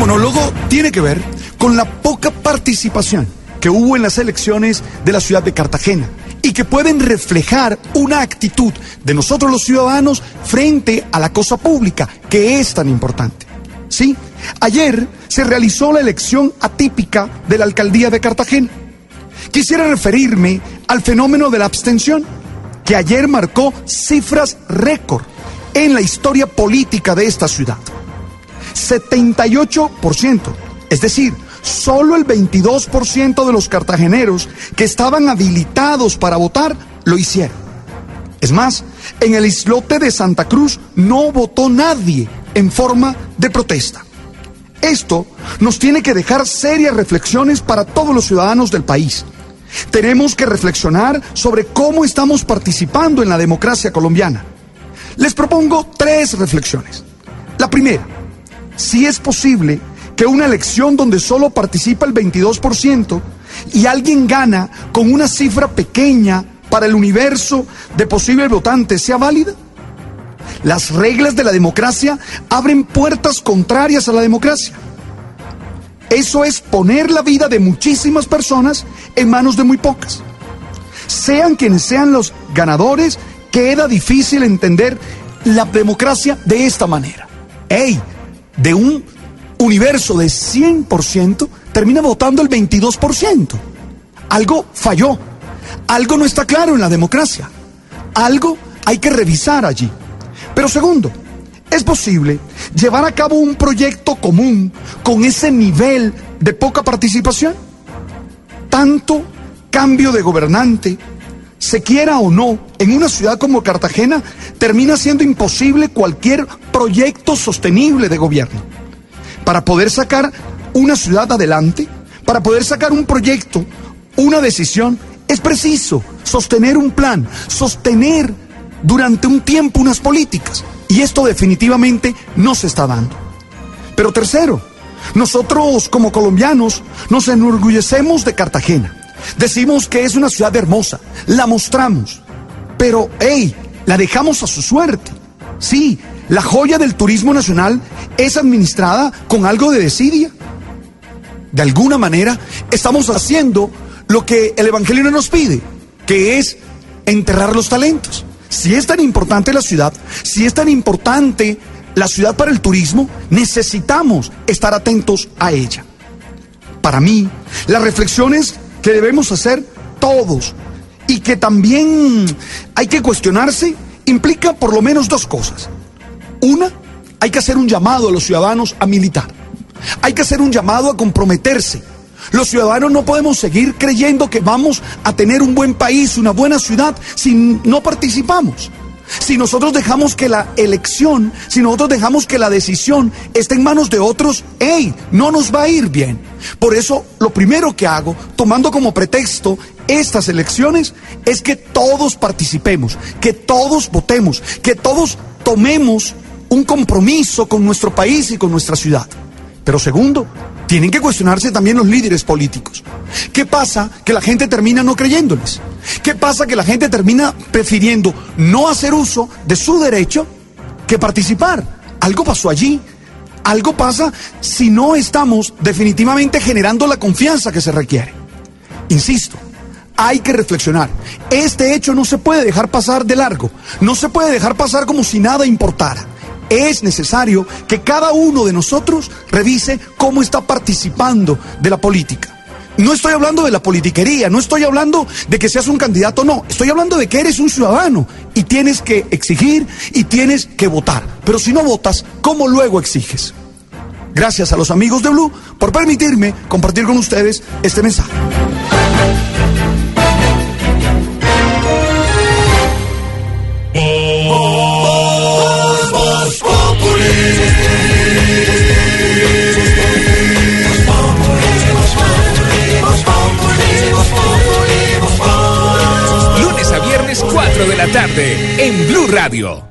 monólogo tiene que ver con la poca participación que hubo en las elecciones de la ciudad de Cartagena y que pueden reflejar una actitud de nosotros los ciudadanos frente a la cosa pública que es tan importante. Sí, ayer se realizó la elección atípica de la alcaldía de Cartagena. Quisiera referirme al fenómeno de la abstención, que ayer marcó cifras récord en la historia política de esta ciudad. 78%, es decir, solo el 22% de los cartageneros que estaban habilitados para votar lo hicieron. Es más, en el islote de Santa Cruz no votó nadie en forma de protesta. Esto nos tiene que dejar serias reflexiones para todos los ciudadanos del país. Tenemos que reflexionar sobre cómo estamos participando en la democracia colombiana. Les propongo tres reflexiones. La primera, si es posible que una elección donde solo participa el 22% y alguien gana con una cifra pequeña para el universo de posibles votantes sea válida? Las reglas de la democracia abren puertas contrarias a la democracia. Eso es poner la vida de muchísimas personas en manos de muy pocas. Sean quienes sean los ganadores, queda difícil entender la democracia de esta manera. ¡Ey! De un universo de 100%, termina votando el 22%. Algo falló. Algo no está claro en la democracia. Algo hay que revisar allí. Pero segundo, ¿es posible llevar a cabo un proyecto común con ese nivel de poca participación? Tanto cambio de gobernante, se quiera o no, en una ciudad como Cartagena, termina siendo imposible cualquier proyecto sostenible de gobierno. Para poder sacar una ciudad adelante, para poder sacar un proyecto, una decisión, es preciso sostener un plan, sostener durante un tiempo unas políticas. Y esto definitivamente no se está dando. Pero tercero, nosotros como colombianos nos enorgullecemos de Cartagena. Decimos que es una ciudad hermosa, la mostramos. Pero, hey, la dejamos a su suerte. Sí, la joya del turismo nacional es administrada con algo de desidia. De alguna manera, estamos haciendo lo que el Evangelio nos pide, que es enterrar los talentos. Si es tan importante la ciudad, si es tan importante la ciudad para el turismo, necesitamos estar atentos a ella. Para mí, las reflexiones que debemos hacer todos y que también hay que cuestionarse implica por lo menos dos cosas. Una, hay que hacer un llamado a los ciudadanos a militar. Hay que hacer un llamado a comprometerse los ciudadanos no podemos seguir creyendo que vamos a tener un buen país, una buena ciudad, si no participamos. Si nosotros dejamos que la elección, si nosotros dejamos que la decisión esté en manos de otros, ¡hey! No nos va a ir bien. Por eso, lo primero que hago, tomando como pretexto estas elecciones, es que todos participemos, que todos votemos, que todos tomemos un compromiso con nuestro país y con nuestra ciudad. Pero segundo, tienen que cuestionarse también los líderes políticos. ¿Qué pasa que la gente termina no creyéndoles? ¿Qué pasa que la gente termina prefiriendo no hacer uso de su derecho que participar? Algo pasó allí. Algo pasa si no estamos definitivamente generando la confianza que se requiere. Insisto, hay que reflexionar. Este hecho no se puede dejar pasar de largo. No se puede dejar pasar como si nada importara es necesario que cada uno de nosotros revise cómo está participando de la política. No estoy hablando de la politiquería, no estoy hablando de que seas un candidato, no, estoy hablando de que eres un ciudadano y tienes que exigir y tienes que votar. Pero si no votas, ¿cómo luego exiges? Gracias a los amigos de Blue por permitirme compartir con ustedes este mensaje. Lunes a viernes 4 de la tarde en Blue Radio.